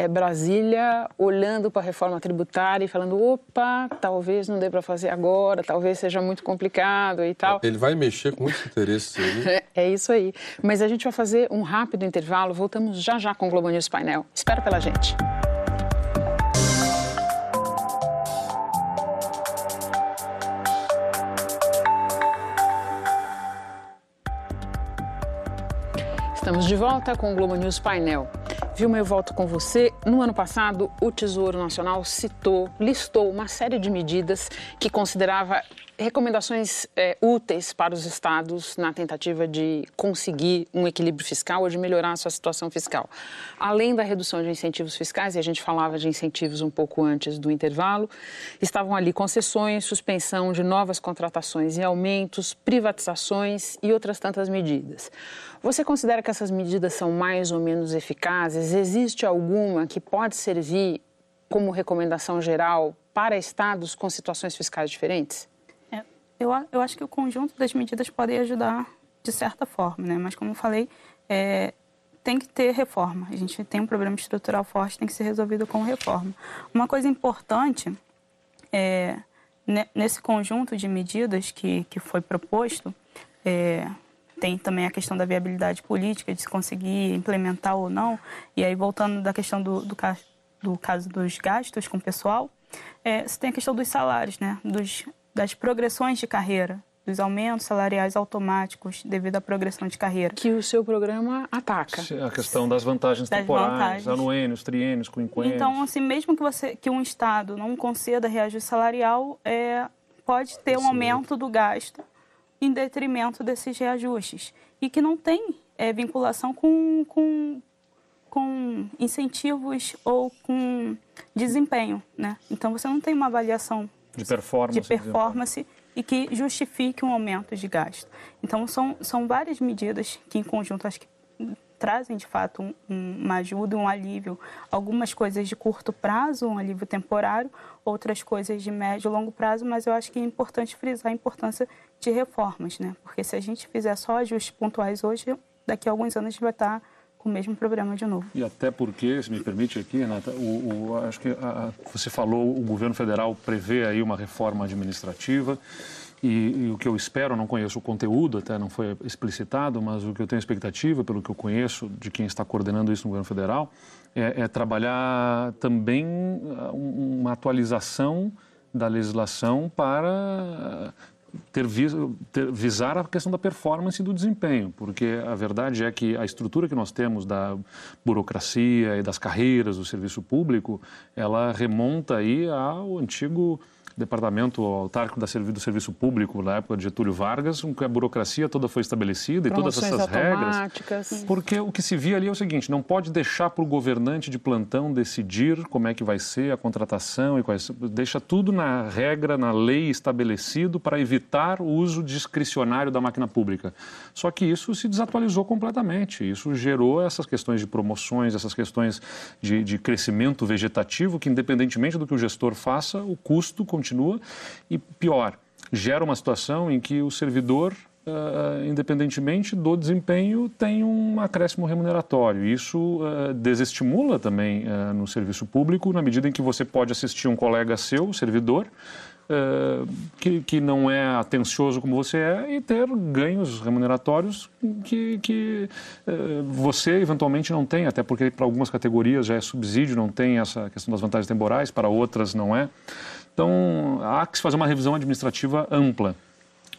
é Brasília olhando para a reforma tributária e falando, opa, talvez não dê para fazer agora, talvez seja muito complicado e tal. Ele vai mexer com muitos interesses aí. (laughs) é isso aí. Mas a gente vai fazer um rápido intervalo, voltamos já já com o Globo News Painel. Espera pela gente. Estamos de volta com o Globo News Painel. Vilma, eu volto com você. No ano passado, o Tesouro Nacional citou, listou uma série de medidas que considerava recomendações é, úteis para os estados na tentativa de conseguir um equilíbrio fiscal ou de melhorar a sua situação fiscal. Além da redução de incentivos fiscais, e a gente falava de incentivos um pouco antes do intervalo, estavam ali concessões, suspensão de novas contratações e aumentos, privatizações e outras tantas medidas. Você considera que essas medidas são mais ou menos eficazes? Existe alguma que pode servir como recomendação geral para estados com situações fiscais diferentes? Eu, eu acho que o conjunto das medidas pode ajudar de certa forma, né? Mas como eu falei, é, tem que ter reforma. A gente tem um problema estrutural forte, tem que ser resolvido com reforma. Uma coisa importante é, nesse conjunto de medidas que, que foi proposto, é, tem também a questão da viabilidade política, de se conseguir implementar ou não. E aí, voltando da questão do, do, do caso dos gastos com o pessoal, é, você tem a questão dos salários, né? Dos, das progressões de carreira, dos aumentos salariais automáticos devido à progressão de carreira. Que o seu programa ataca. A questão das vantagens das temporais, vantagens. anuênios, triênios, quinquênios. Então, assim, mesmo que, você, que um Estado não conceda reajuste salarial, é, pode ter um aumento do gasto em detrimento desses reajustes. E que não tem é, vinculação com, com, com incentivos ou com desempenho, né? Então, você não tem uma avaliação de performance, de performance e que justifique um aumento de gasto. Então, são, são várias medidas que, em conjunto, acho que trazem de fato um, uma ajuda, um alívio. Algumas coisas de curto prazo, um alívio temporário, outras coisas de médio e longo prazo, mas eu acho que é importante frisar a importância de reformas, né? Porque se a gente fizer só ajustes pontuais hoje, daqui a alguns anos a gente vai estar com o mesmo problema de novo. E até porque, se me permite aqui, Renata, o, o acho que a, você falou, o governo federal prevê aí uma reforma administrativa. E, e, o que eu espero, não conheço o conteúdo, até não foi explicitado, mas o que eu tenho expectativa, pelo que eu conheço de quem está coordenando isso no governo federal, é, é trabalhar também uh, uma atualização da legislação para ter, ter, visar a questão da performance e do desempenho, porque a verdade é que a estrutura que nós temos da burocracia e das carreiras do serviço público, ela remonta aí ao antigo departamento autárquico da do serviço público na época de Getúlio Vargas, em que a burocracia toda foi estabelecida e todas essas regras. Porque o que se via ali é o seguinte: não pode deixar para o governante de plantão decidir como é que vai ser a contratação e quais, deixa tudo na regra, na lei estabelecido para evitar o uso discricionário da máquina pública. Só que isso se desatualizou completamente. Isso gerou essas questões de promoções, essas questões de, de crescimento vegetativo, que independentemente do que o gestor faça, o custo continua. E pior, gera uma situação em que o servidor Uh, independentemente do desempenho, tem um acréscimo remuneratório. Isso uh, desestimula também uh, no serviço público, na medida em que você pode assistir um colega seu, servidor, que, que não é atencioso como você é, e ter ganhos remuneratórios que, que você eventualmente não tem, até porque para algumas categorias já é subsídio, não tem essa questão das vantagens temporais, para outras não é. Então, há que se fazer uma revisão administrativa ampla.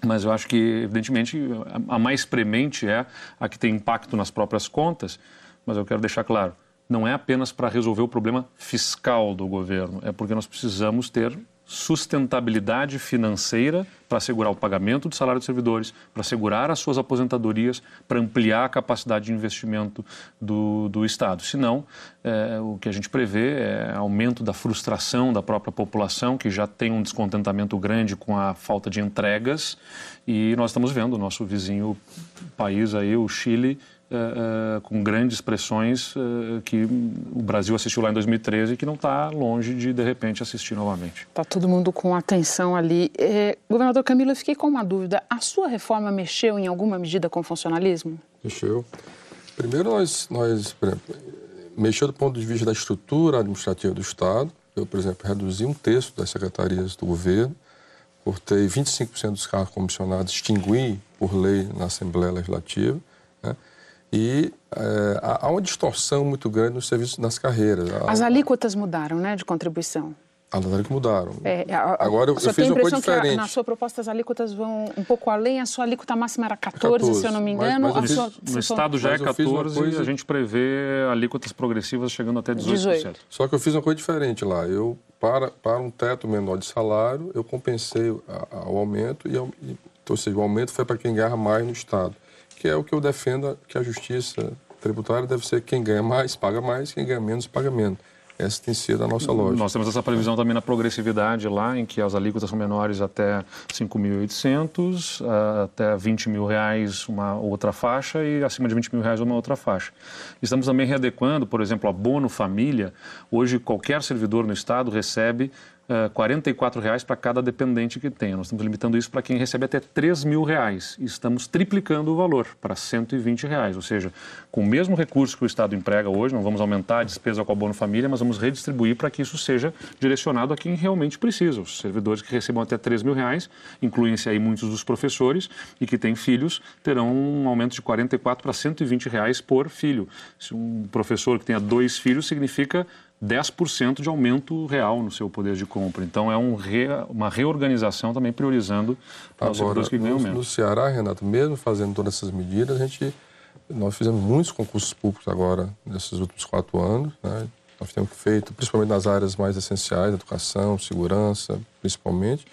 Mas eu acho que, evidentemente, a mais premente é a que tem impacto nas próprias contas. Mas eu quero deixar claro, não é apenas para resolver o problema fiscal do governo, é porque nós precisamos ter sustentabilidade financeira para assegurar o pagamento do salário dos servidores, para assegurar as suas aposentadorias, para ampliar a capacidade de investimento do, do Estado. Senão, é, o que a gente prevê é aumento da frustração da própria população, que já tem um descontentamento grande com a falta de entregas, e nós estamos vendo o nosso vizinho país aí, o Chile, com grandes pressões uh, que o Brasil assistiu lá em 2013 e que não está longe de, de repente, assistir novamente. Está todo mundo com atenção ali. É, governador Camilo, eu fiquei com uma dúvida. A sua reforma mexeu em alguma medida com o funcionalismo? Mexeu. Primeiro, nós, nós por exemplo, mexeu do ponto de vista da estrutura administrativa do Estado. Eu, por exemplo, reduzi um terço das secretarias do governo, cortei 25% dos cargos comissionados, extingui por lei na Assembleia Legislativa. E é, há uma distorção muito grande nos serviços, nas carreiras. As alíquotas mudaram, né, de contribuição? As alíquotas mudaram. É, a, Agora eu, eu fiz uma coisa diferente. na sua proposta as alíquotas vão um pouco além, a sua alíquota máxima era 14, 14 se eu não me engano. Mas, mas sua, no Estado já é 14 coisa... e a gente prevê alíquotas progressivas chegando até 18%. 18. Só que eu fiz uma coisa diferente lá. Eu, para, para um teto menor de salário, eu compensei o aumento, e, e, ou seja, o aumento foi para quem ganha mais no Estado que é o que eu defendo, que a justiça tributária deve ser quem ganha mais, paga mais, quem ganha menos, paga menos. Essa tem sido a nossa lógica. Nós temos essa previsão também na progressividade lá, em que as alíquotas são menores até 5.800, até 20 mil reais uma outra faixa e acima de 20 mil reais uma outra faixa. Estamos também readequando, por exemplo, a Bono Família. Hoje, qualquer servidor no Estado recebe 44 reais para cada dependente que tem. Nós estamos limitando isso para quem recebe até 3 mil reais estamos triplicando o valor para 120 reais, ou seja, com o mesmo recurso que o Estado emprega hoje, não vamos aumentar a despesa com o abono família, mas vamos redistribuir para que isso seja direcionado a quem realmente precisa. Os servidores que recebam até 3 mil reais, incluem-se aí muitos dos professores e que têm filhos, terão um aumento de 44 para 120 reais por filho. Se um professor que tenha dois filhos, significa 10% de aumento real no seu poder de compra. Então, é um re, uma reorganização também priorizando os servidores que ganham menos. No Ceará, Renato, mesmo fazendo todas essas medidas, a gente, nós fizemos muitos concursos públicos agora, nesses últimos quatro anos. Né? Nós temos feito, principalmente nas áreas mais essenciais, educação, segurança, principalmente.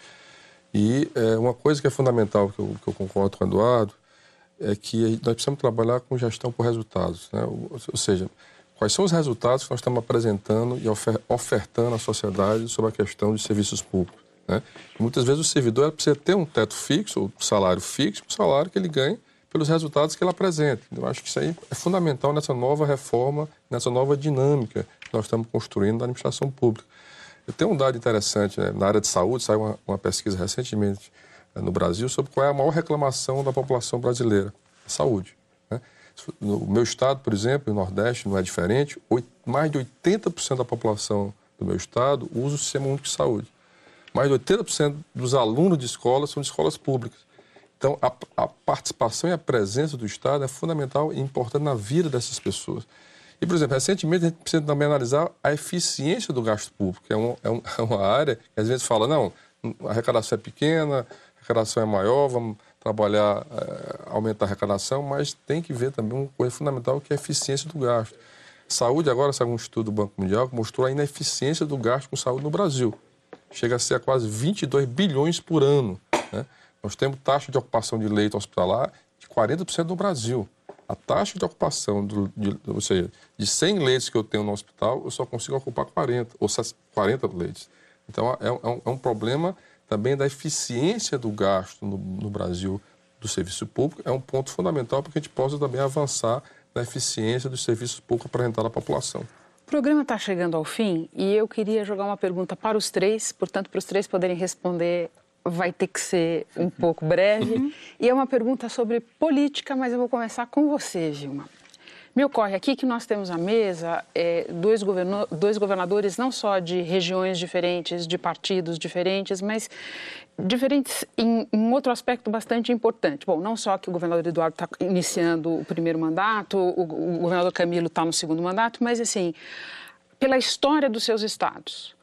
E é, uma coisa que é fundamental, que eu, que eu concordo com o Eduardo, é que nós precisamos trabalhar com gestão por resultados. Né? Ou, ou seja, quais são os resultados que nós estamos apresentando e ofertando à sociedade sobre a questão de serviços públicos. Né? Muitas vezes o servidor precisa ter um teto fixo, um salário fixo, um salário que ele ganhe pelos resultados que ele apresenta. Eu acho que isso aí é fundamental nessa nova reforma, nessa nova dinâmica que nós estamos construindo na administração pública. Eu tenho um dado interessante, né? na área de saúde, saiu uma, uma pesquisa recentemente né, no Brasil sobre qual é a maior reclamação da população brasileira, saúde. No meu estado, por exemplo, no Nordeste, não é diferente, mais de 80% da população do meu estado usa o Sistema Único de Saúde. Mais de 80% dos alunos de escolas são de escolas públicas. Então, a, a, participação e a presença do Estado é fundamental e importante na vida dessas pessoas. E, por exemplo, recentemente a gente precisa também analisar a eficiência do gasto público, que é, um, é, um, (laughs) é uma área que às vezes fala, não, a arrecadação é pequena, a arrecadação é maior, vamos trabalhar, é, aumentar a arrecadação, mas tem que ver também uma coisa fundamental que é a eficiência do gasto. Saúde, agora saiu um estudo do Banco Mundial que mostrou a ineficiência do gasto com saúde no Brasil. Chega a ser a quase 22 bilhões por ano. Né? Nós temos taxa de ocupação de leito hospitalar de 40% no Brasil. A taxa de ocupação, do, de, ou seja, de 100 leitos que eu tenho no hospital, eu só consigo ocupar 40, ou 40 leitos. Então, é, é, um, é um problema também da eficiência do gasto no, no Brasil do serviço público é um ponto fundamental para que a gente possa também avançar na eficiência dos serviços públicos apresentados à população. O programa está chegando ao fim e eu queria jogar uma pergunta para os três, portanto, para os três poderem responder, vai ter que ser um pouco breve. Uhum. E é uma pergunta sobre política, mas eu vou começar com você, Gilma. Me ocorre aqui que nós temos à mesa é, dois, dois governadores não só de regiões diferentes, de partidos diferentes, mas diferentes em um outro aspecto bastante importante. Bom, não só que o governador Eduardo está iniciando o primeiro mandato, o, o governador Camilo está no segundo mandato, mas assim, pela história dos seus estados.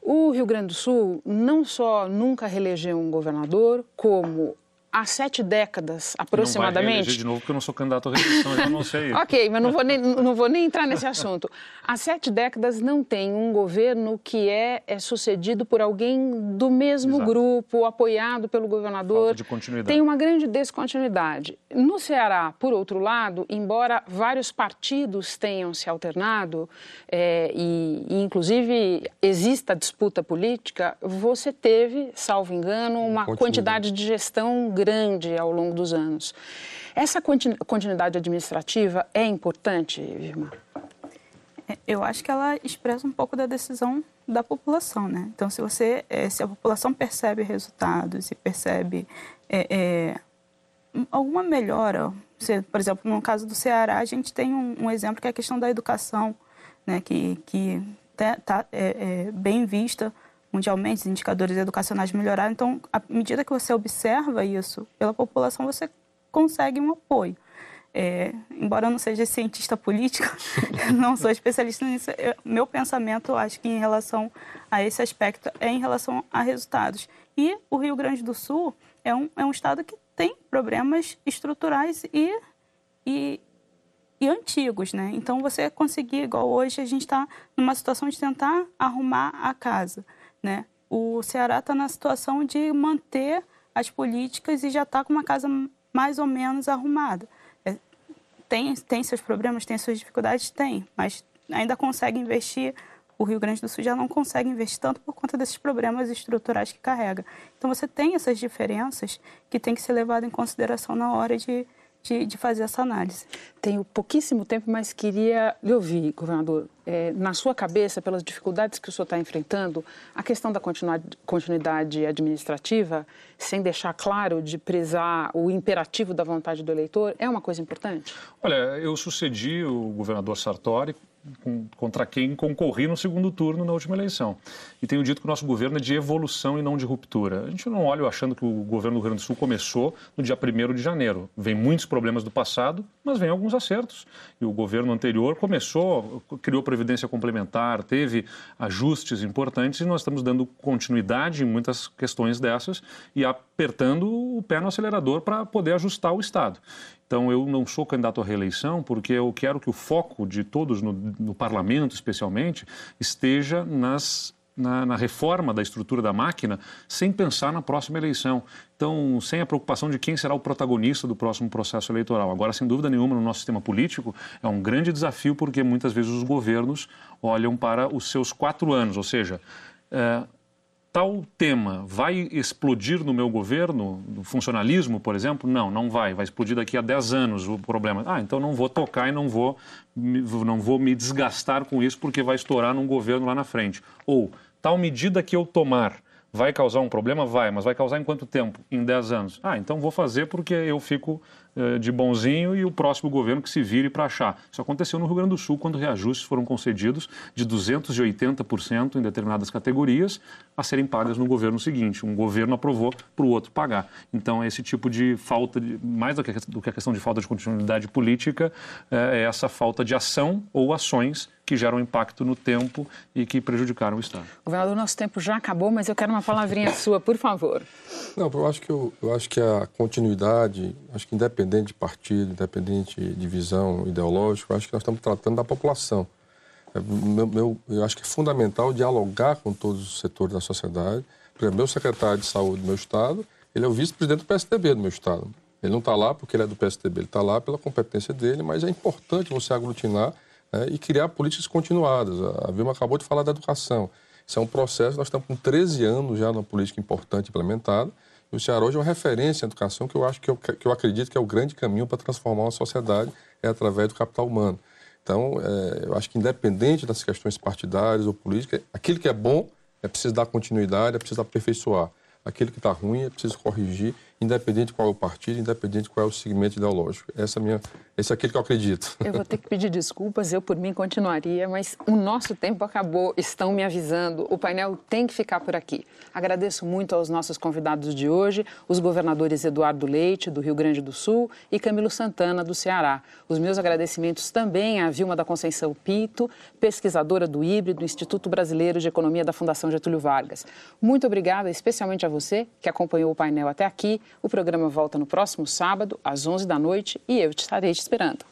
O Rio Grande do Sul não só nunca reelegeu um governador, como há sete décadas, aproximadamente. Não vai de novo, porque eu não sou candidato à reeleição, eu não sei. (laughs) ok, mas não vou, nem, não vou nem entrar nesse assunto. Há sete décadas não tem um governo que é, é sucedido por alguém do mesmo Exato. grupo, apoiado pelo governador. Falta de continuidade. Tem uma grande descontinuidade. No Ceará, por outro lado, embora vários partidos tenham se alternado é, e, e, inclusive, exista disputa política, você teve, salvo engano, uma quantidade de gestão grande grande ao longo dos anos. Essa continuidade administrativa é importante, Irmã? É, eu acho que ela expressa um pouco da decisão da população, né? Então, se você, é, se a população percebe resultados e percebe é, é, alguma melhora, você, por exemplo, no caso do Ceará, a gente tem um, um exemplo que é a questão da educação, né? Que que está é, é, bem vista mundialmente, os indicadores educacionais melhoraram. Então, à medida que você observa isso pela população, você consegue um apoio. É, embora eu não seja cientista político, (laughs) não sou especialista nisso, eu, meu pensamento, acho que em relação a esse aspecto é em relação a resultados. E o Rio Grande do Sul é um, é um estado que tem problemas estruturais e, e, e antigos, né? Então, você conseguir, igual hoje, a gente está numa situação de tentar arrumar a casa. Né? O Ceará está na situação de manter as políticas e já está com uma casa mais ou menos arrumada. É, tem, tem seus problemas, tem suas dificuldades? Tem, mas ainda consegue investir. O Rio Grande do Sul já não consegue investir tanto por conta desses problemas estruturais que carrega. Então, você tem essas diferenças que tem que ser levado em consideração na hora de, de, de fazer essa análise. Tenho pouquíssimo tempo, mas queria lhe ouvir, governador é, na sua cabeça, pelas dificuldades que o senhor está enfrentando, a questão da continuidade administrativa, sem deixar claro de prezar o imperativo da vontade do eleitor, é uma coisa importante? Olha, eu sucedi o governador Sartori contra quem concorri no segundo turno na última eleição. E tenho dito que o nosso governo é de evolução e não de ruptura. A gente não olha achando que o governo do Rio Grande do Sul começou no dia 1 de janeiro. Vem muitos problemas do passado, mas vem alguns acertos. E o governo anterior começou, criou previdência complementar, teve ajustes importantes e nós estamos dando continuidade em muitas questões dessas e apertando o pé no acelerador para poder ajustar o Estado. Então, eu não sou candidato à reeleição porque eu quero que o foco de todos, no, no parlamento especialmente, esteja nas na, na, reforma da estrutura da máquina sem pensar na próxima eleição. Então, sem a preocupação de quem será o protagonista do próximo processo eleitoral. Agora, sem dúvida nenhuma, no nosso sistema político, é um grande desafio porque muitas vezes os governos olham para os seus quatro anos, ou seja, é, tal tema vai explodir no meu governo, no funcionalismo, por exemplo? Não, não vai. Vai explodir daqui a 10 anos o problema. Ah, então não vou tocar e não vou, não vou me desgastar com isso porque vai estourar num governo lá na frente. Ou tal medida que eu tomar vai causar um problema? Vai, mas vai causar em quanto tempo? Em 10 anos. Ah, então vou fazer porque eu fico de bonzinho e o próximo governo que se vire para achar. Isso aconteceu no Rio Grande do Sul, quando reajustes foram concedidos de 280% em determinadas categorias a serem pagas no governo seguinte. Um governo aprovou para o outro pagar. Então, esse tipo de falta, de, mais do que, do que a questão de falta de continuidade política, é, é essa falta de ação ou ações que geram impacto no tempo e que prejudicaram o Estado. Governador, nosso tempo já acabou, mas eu quero uma palavrinha sua, por favor. Não, eu acho que, eu, eu acho que a continuidade, acho que independente independente de partido, independente de visão ideológica, acho que nós estamos tratando da população. É, meu, meu, eu acho que é fundamental dialogar com todos os setores da sociedade. Por exemplo, meu secretário de saúde do meu estado, ele é o vice-presidente do PSDB do meu estado. Ele não está lá porque ele é do PSDB, ele está lá pela competência dele, mas é importante você aglutinar né, e criar políticas continuadas. A Vilma acabou de falar da educação. Isso é um processo, nós estamos com 13 anos já numa política importante implementada. O Ceará hoje é uma referência em educação que eu acho que eu, que eu acredito que é o grande caminho para transformar uma sociedade é através do capital humano. Então, é, eu acho que independente das questões partidárias ou políticas, aquilo que é bom é preciso dar continuidade, é preciso aperfeiçoar. Aquilo que está ruim é preciso corrigir independente de qual é o partido, independente de qual é o segmento ideológico. Essa é minha, esse é aquele que eu acredito. Eu vou ter que pedir desculpas, eu por mim continuaria, mas o nosso tempo acabou, estão me avisando, o painel tem que ficar por aqui. Agradeço muito aos nossos convidados de hoje, os governadores Eduardo Leite, do Rio Grande do Sul, e Camilo Santana, do Ceará. Os meus agradecimentos também à Vilma da Conceição Pito, pesquisadora do IBRE, do Instituto Brasileiro de Economia da Fundação Getúlio Vargas. Muito obrigada, especialmente a você que acompanhou o painel até aqui. O programa volta no próximo sábado, às 11 da noite, e eu te estarei te esperando.